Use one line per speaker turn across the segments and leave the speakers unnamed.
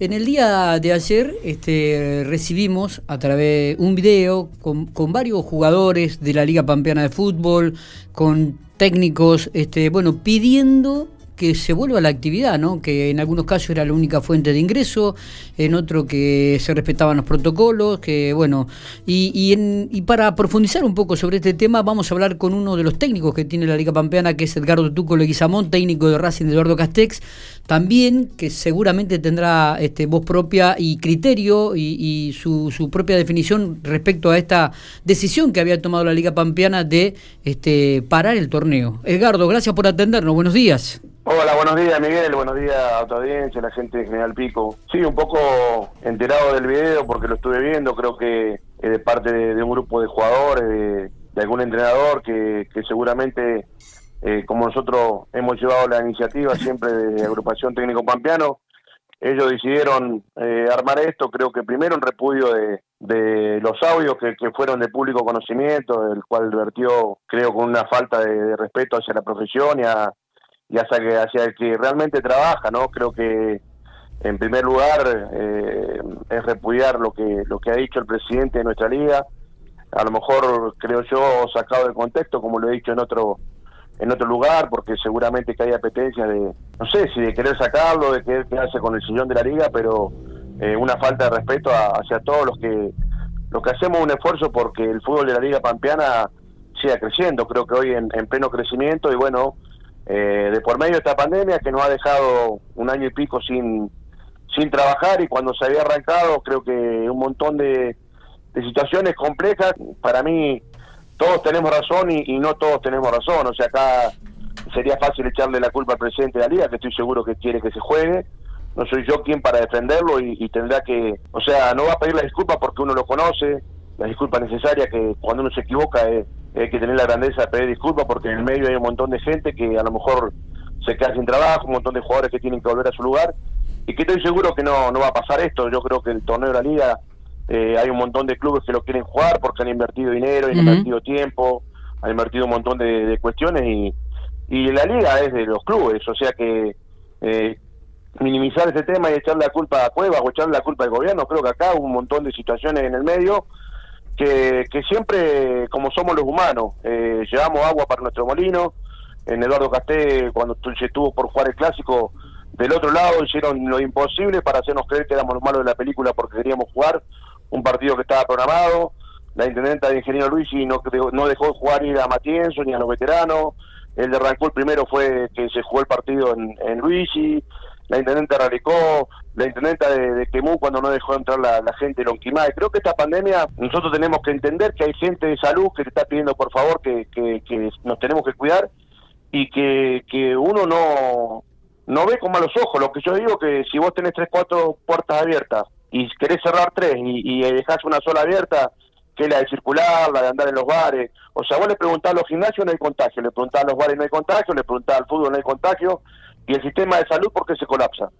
En el día de ayer este, recibimos a través un video con, con, varios jugadores de la Liga Pampeana de Fútbol, con técnicos, este, bueno, pidiendo que se vuelva a la actividad, ¿no? que en algunos casos era la única fuente de ingreso, en otro que se respetaban los protocolos, que bueno, y, y, en, y para profundizar un poco sobre este tema vamos a hablar con uno de los técnicos que tiene la Liga Pampeana, que es Edgardo Tuco Leguizamón, técnico de Racing de Eduardo Castex, también que seguramente tendrá este, voz propia y criterio y, su, su, propia definición respecto a esta decisión que había tomado la Liga Pampeana de este, parar el torneo. Edgardo, gracias por atendernos, buenos días.
Hola, buenos días Miguel, buenos días a tu audiencia, la gente de General Pico. Sí, un poco enterado del video porque lo estuve viendo, creo que es de parte de, de un grupo de jugadores, de, de algún entrenador que, que seguramente, eh, como nosotros hemos llevado la iniciativa siempre de agrupación técnico pampeano, ellos decidieron eh, armar esto, creo que primero en repudio de, de los audios que, que, fueron de público conocimiento, el cual vertió, creo, con una falta de, de respeto hacia la profesión y a y hacia, que, hacia el que realmente trabaja, ¿no? Creo que en primer lugar eh, es repudiar lo que lo que ha dicho el presidente de nuestra liga, a lo mejor creo yo sacado de contexto como lo he dicho en otro en otro lugar porque seguramente que hay apetencia de no sé si de querer sacarlo, de querer quedarse con el sillón de la liga, pero eh, una falta de respeto a, hacia todos los que los que hacemos un esfuerzo porque el fútbol de la liga pampeana siga creciendo, creo que hoy en pleno crecimiento y bueno, eh, de por medio de esta pandemia que nos ha dejado un año y pico sin, sin trabajar y cuando se había arrancado creo que un montón de, de situaciones complejas, para mí todos tenemos razón y, y, no todos tenemos razón, o sea, acá sería fácil echarle la culpa al presidente de la liga, que estoy seguro que quiere que se juegue, no soy yo quien para defenderlo y, y tendrá que, o sea, no va a pedir la disculpa porque uno lo conoce, la disculpa necesaria que cuando uno se equivoca es hay que tener la grandeza de pedir disculpas porque en el medio hay un montón de gente que a lo mejor se queda sin trabajo, un montón de jugadores que tienen que volver a su lugar y que estoy seguro que no, no va a pasar esto. Yo creo que el torneo de la liga eh, hay un montón de clubes que lo quieren jugar porque han invertido dinero, han uh -huh. invertido tiempo, han invertido un montón de, de, cuestiones y, y la liga es de los clubes, o sea que eh, minimizar este tema y echarle la culpa a Cuevas o echarle la culpa al gobierno, creo que acá hubo un montón de situaciones en el medio que, siempre, como somos los humanos, eh, llevamos agua para nuestro molino. En Eduardo Casté, cuando estuvo por jugar el clásico, del otro lado hicieron lo imposible para hacernos creer que éramos los malos de la película porque queríamos jugar un partido que estaba programado. La intendenta de Ingeniero Luigi no, no dejó jugar ni a Matienzo ni a los veteranos. El de arrancó el primero fue que se jugó el partido en, en Luigi la intendente radicó, la intendenta de, Quemú cuando no dejó entrar la, gente de Lonquimay. Creo que esta pandemia nosotros tenemos que entender que hay gente de salud que te está pidiendo por favor que, que, que nos tenemos que cuidar y que, que uno no, no ve con malos ojos. Lo que yo digo que si vos tenés tres, cuatro puertas abiertas y querés cerrar tres y, y dejás una sola abierta, que es la de circular, la de andar en los bares. O sea, vos le preguntás a los gimnasios no hay contagio, le preguntás a los bares no hay contagio, le preguntás al fútbol no hay contagio, y el sistema de salud porque se colapsa.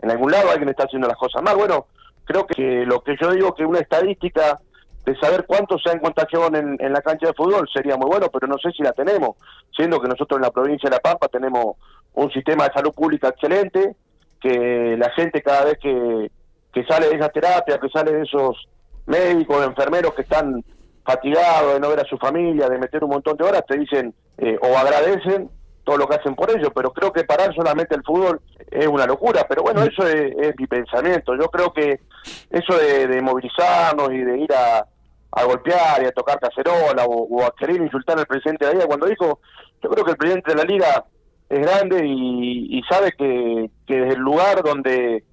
En algún lado alguien está haciendo las cosas mal. Bueno, creo que lo que yo digo que una estadística de saber cuántos se han contagiado en, en, la cancha de fútbol sería muy bueno, pero no sé si la tenemos, siendo que nosotros en la provincia de La Pampa tenemos un sistema de salud pública excelente, que la gente cada vez que, sale de esa terapia, que sale de esos médicos, enfermeros que están fatigados de no ver a su familia, de meter un montón de horas, te dicen eh, o agradecen lo que hacen por ello, pero creo que parar solamente el fútbol es una locura, pero bueno, eso es, es mi pensamiento, yo creo que eso de, de movilizarnos y de ir a, a, golpear y a tocar cacerola o, o, a querer insultar al presidente de la liga, cuando dijo, yo creo que el presidente de la liga es grande y, y sabe que, que desde el lugar donde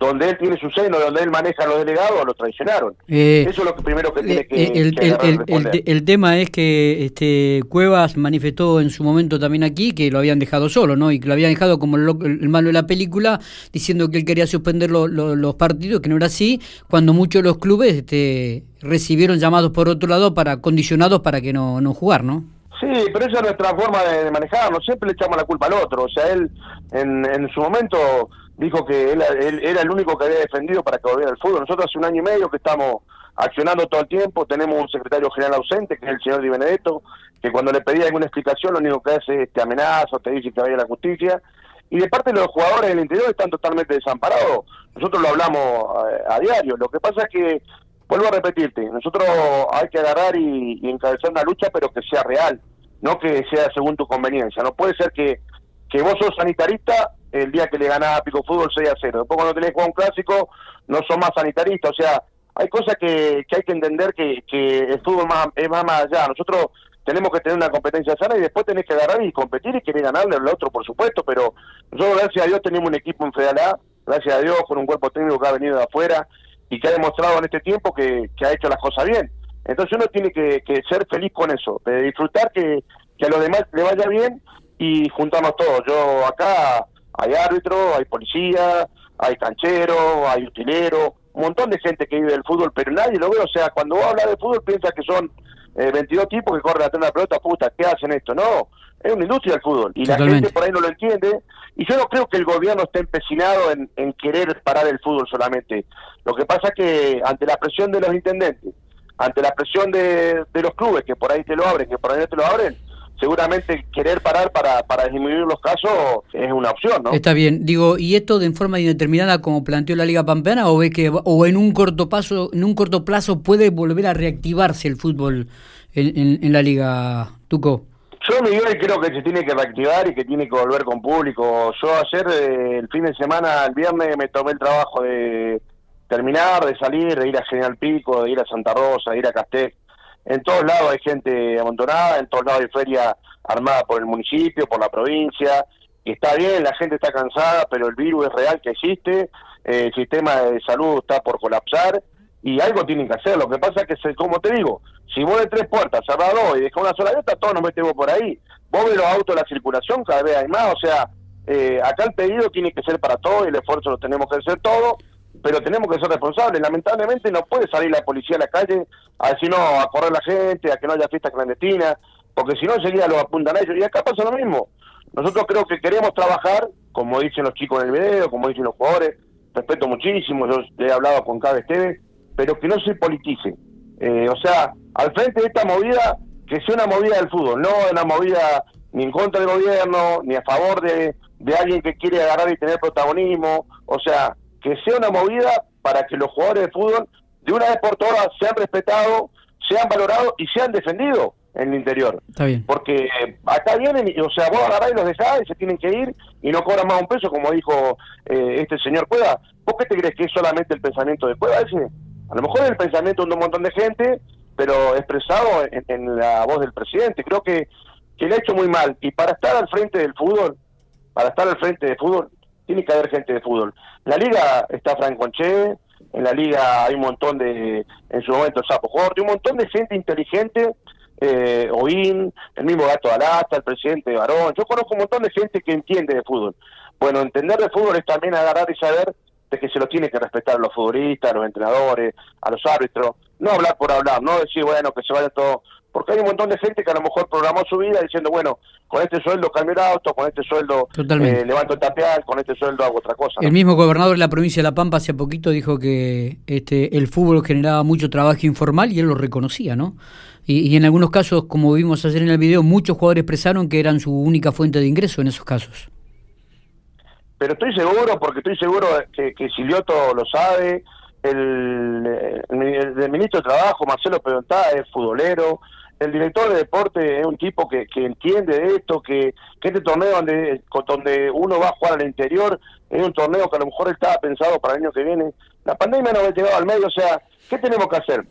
donde él tiene su seno, donde él maneja a los delegados, lo traicionaron. Eh, Eso es lo que primero que tiene que,
el,
que
el, el, el, tema es que este Cuevas manifestó en su momento también aquí que lo habían dejado solo, ¿no? Y que lo habían dejado como el, malo de la película, diciendo que él quería suspender lo, lo, los partidos, que no era así, cuando muchos de los clubes este, recibieron llamados por otro lado para condicionados para que no, no jugar, ¿no?
Sí, pero esa es nuestra forma de, de manejarnos, siempre le echamos la culpa al otro, o sea, él en, en su momento dijo que él, era el único que había defendido para que volviera al fútbol. Nosotros hace un año y medio que estamos accionando todo el tiempo, tenemos un secretario general ausente, que es el señor Di Benedetto, que cuando le pedía alguna explicación lo único que hace es te amenaza, te dice que vaya a la justicia, y de parte los jugadores del interior están totalmente desamparados. Nosotros lo hablamos eh, a, diario. Lo que pasa es que, vuelvo a repetirte, nosotros hay que agarrar y, encabezar una lucha, pero que sea real, no que sea según tu conveniencia. No puede ser que, que vos sos sanitarista el día que le ganás a Pico Fútbol 6 a 0. Después cuando tenés que un clásico, no sos más sanitarista. O sea, hay cosas que, que hay que entender que, que el fútbol más, es más, más allá. Nosotros tenemos que tener una competencia sana y después tenés que agarrar y competir y querer ganarle al otro, por supuesto, pero nosotros, gracias a Dios, tenemos un equipo en Federal gracias a Dios, con un cuerpo técnico que ha venido de afuera y que ha demostrado en este tiempo que, ha hecho las cosas bien. Entonces uno tiene que, ser feliz con eso, de disfrutar que, que a los demás le vaya bien y juntarnos todos. Yo acá hay árbitro, hay policía, hay canchero, hay utilero, un montón de gente que vive del fútbol, pero nadie lo ve. O sea, cuando vos hablas de fútbol piensa que son 22 eh, tipos que corren a tener la pelota, puta, ¿qué hacen esto? No, es una industria del fútbol y la gente por ahí no lo entiende. Y yo no creo que el gobierno esté empecinado en, en querer parar el fútbol solamente. Lo que pasa es que ante la presión de los intendentes, ante la presión de, de los clubes que por ahí te lo abren, que por ahí no te lo abren, seguramente querer parar para, para disminuir los casos es una opción, ¿no?
Está bien. Digo, ¿y esto de en forma indeterminada como planteó la Liga Pampeana o ve que o en un corto paso, en un corto plazo puede volver a reactivarse el fútbol en, en, la Liga Tuco?
Yo, Miguel, creo que se tiene que reactivar y que tiene que volver con público. Yo ayer, eh, el fin de semana, el viernes, me tomé el trabajo de terminar, de salir, de ir a General Pico, de ir a Santa Rosa, de ir a Castell en todos lados hay gente amontonada, en todos lados hay feria armada por el municipio, por la provincia, está bien, la gente está cansada, pero el virus es real que existe, eh, el sistema de salud está por colapsar, y algo tienen que hacer. Lo que pasa es que, como te digo, si vos de tres puertas cerrás y dejas una sola abierta, todos nos metemos por ahí. Vos ves los autos la circulación, cada vez hay más, o sea, eh, acá el pedido tiene que ser para todos y el esfuerzo lo tenemos que hacer todos pero tenemos que ser responsables. Lamentablemente no puede salir la policía a la calle a decir no, a correr la gente, a que no haya fiestas clandestinas, porque si no enseguida lo apuntan a ellos. Y acá pasa lo mismo. Nosotros creo que queremos trabajar, como dicen los chicos en el video, como dicen los jugadores, respeto muchísimo, yo he hablado con cada Esteve, pero que no se politice. Eh, o sea, al frente de esta movida, que sea una movida del fútbol, no una movida ni en contra del gobierno, ni a favor de, de alguien que quiere agarrar y tener protagonismo. O sea, que sea una movida para que los jugadores de fútbol de una vez por todas sean respetados, sean valorados y sean defendidos en el interior.
Está bien.
Porque acá vienen, y, o sea, vos agarrás y los dejás y se tienen que ir y no cobran más un peso, como dijo eh, este señor Cueva. ¿Vos qué te crees que es solamente el pensamiento de Cueva ese? A lo mejor es el pensamiento de un montón de gente, pero expresado en, la voz del presidente. Creo que, que le ha hecho muy mal. Y para estar al frente del fútbol, para estar al frente del fútbol, tiene que haber gente de fútbol. La liga está Franco Anche, en la liga hay un montón de, en su momento Sapo Jorge, un montón de gente inteligente, eh, Oín, el mismo Gato Alasta, el presidente Barón, yo conozco un montón de gente que entiende de fútbol. Bueno, entender de fútbol es también agarrar y saber de que se lo tiene que respetar los futbolistas, los entrenadores, a los árbitros, no hablar por hablar, no decir, bueno, que se vaya todo porque hay un montón de gente que a lo mejor programó su vida diciendo, bueno, con este sueldo cambio el auto, con este sueldo eh, levanto el tapeal, con este sueldo hago otra cosa.
El mismo gobernador de la provincia de La Pampa hace poquito dijo que este el fútbol generaba mucho trabajo informal y él lo reconocía, ¿no? Y, en algunos casos, como vimos ayer en el video, muchos jugadores expresaron que eran su única fuente de ingreso en esos casos.
Pero estoy seguro, porque estoy seguro que, que Silioto lo sabe, el, el, ministro de Trabajo, Marcelo Pedontá, es futbolero, el director de deporte es un tipo que, que entiende de esto, que, que este torneo donde, donde uno va a jugar al interior es un torneo que a lo mejor estaba pensado para el año que viene. La pandemia no ha llegado al medio, o sea, ¿qué tenemos que hacer?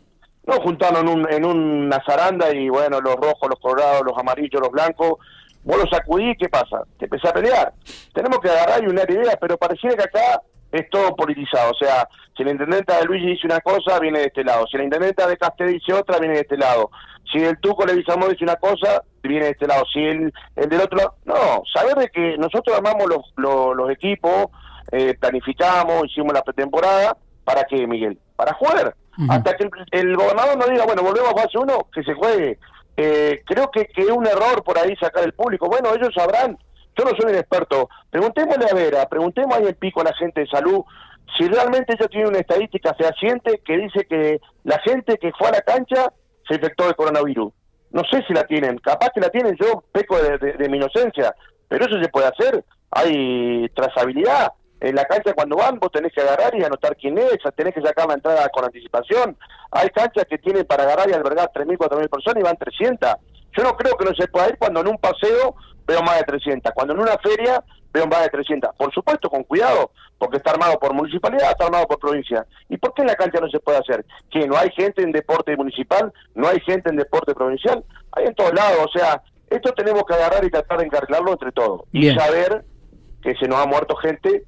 No juntarnos en, un, en una zaranda y bueno, los rojos, los colorados, los amarillos, los blancos, vos los sacudís, ¿qué pasa? Te empezás a pelear. Tenemos que agarrar y unir ideas, pero pareciera que acá es todo politizado. O sea, si la intendenta de Luigi dice una cosa, viene de este lado. Si la intendenta de Castel dice otra, viene de este lado. Si el Tuco le dice una cosa, viene de este lado. Si el, el del otro lado. No, saber de que nosotros armamos los, los, equipos, eh, planificamos, hicimos la pretemporada. ¿Para qué, Miguel? Para jugar. Hasta que el, gobernador nos diga, bueno, volvemos a fase uno, que se juegue. Eh, creo que, que es un error por ahí sacar el público. Bueno, ellos sabrán yo no soy un experto. Preguntémosle a Vera, preguntemos ahí en pico a la gente de salud si realmente ellos tienen una estadística fehaciente que dice que la gente que fue a la cancha se infectó de coronavirus. No sé si la tienen, capaz que la tienen, yo peco de, mi inocencia, pero eso se puede hacer. hay trazabilidad. En la cancha cuando van vos tenés que agarrar y anotar quién es, tenés que sacar la entrada con anticipación. Hay canchas que tienen para agarrar y albergar 3.000, 4.000 personas y van 300. Yo no creo que no se pueda ir cuando en un paseo veo más de 300, cuando en una feria veo más de 300. Por supuesto, con cuidado, porque está armado por municipalidad, está armado por provincia. ¿Y por qué en la cancha no se puede hacer? ¿Que no hay gente en deporte municipal? ¿No hay gente en deporte provincial? Hay en todos lados, o sea, esto tenemos que agarrar y tratar de encarrilarlo entre todos. Y saber que se nos ha muerto gente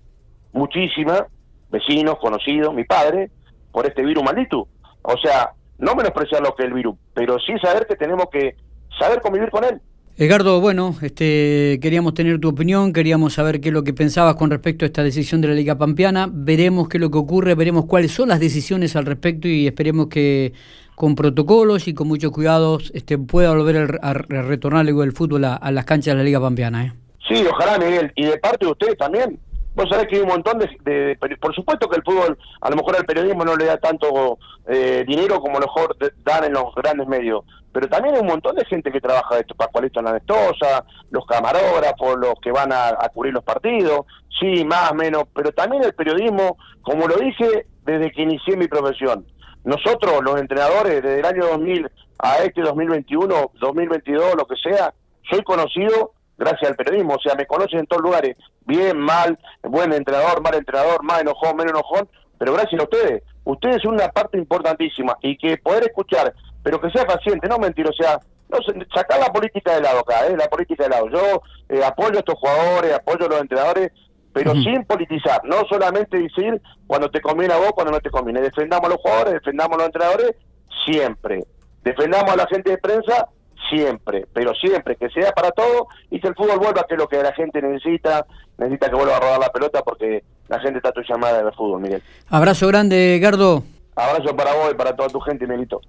muchísima, vecinos, conocidos, mi padre, por este virus maldito. O sea, no menospreciar lo que es el virus, pero sí saber que tenemos que saber convivir con él.
Edgardo, bueno, este, queríamos tener tu opinión, queríamos saber qué es lo que pensabas con respecto a esta decisión de la Liga Pampeana, veremos qué es lo que ocurre, veremos cuáles son las decisiones al respecto y esperemos que con protocolos y con muchos cuidados este, pueda volver a, retornar el fútbol a, las canchas de la Liga Pampeana. ¿eh?
Sí, ojalá, Miguel, y de parte de ustedes también, Vos sabés que hay un montón de, Por supuesto que el fútbol, a lo mejor al periodismo no le da tanto eh, dinero como a lo mejor dan en los grandes medios, pero también hay un montón de gente que trabaja esto, Pascualito Navestosa, los camarógrafos, los que van a, cubrir los partidos, sí, más, menos, pero también el periodismo, como lo dije desde que inicié mi profesión. Nosotros, los entrenadores, desde el año 2000 a este 2021, 2022, lo que sea, soy conocido gracias al periodismo, o sea, me conocen en todos lugares, bien, mal, buen entrenador, mal entrenador, más enojón, menos enojón, pero gracias a ustedes, ustedes son una parte importantísima y que poder escuchar, pero que sea paciente, no mentir, o sea, no sacar la política de lado acá, ¿eh? la política de lado. Yo eh, apoyo a estos jugadores, apoyo a los entrenadores, pero sin politizar, no solamente decir cuando te conviene a vos, cuando no te conviene. Defendamos a los jugadores, defendamos a los entrenadores, siempre. Defendamos a la gente de prensa, siempre, pero siempre, que sea para todo y que el fútbol vuelva, que es lo que la gente necesita, necesita que vuelva a rodar la pelota porque la gente está tu llamada de ver fútbol, Miguel.
Abrazo grande, Gardo.
Abrazo para vos y para toda tu gente, Miguelito.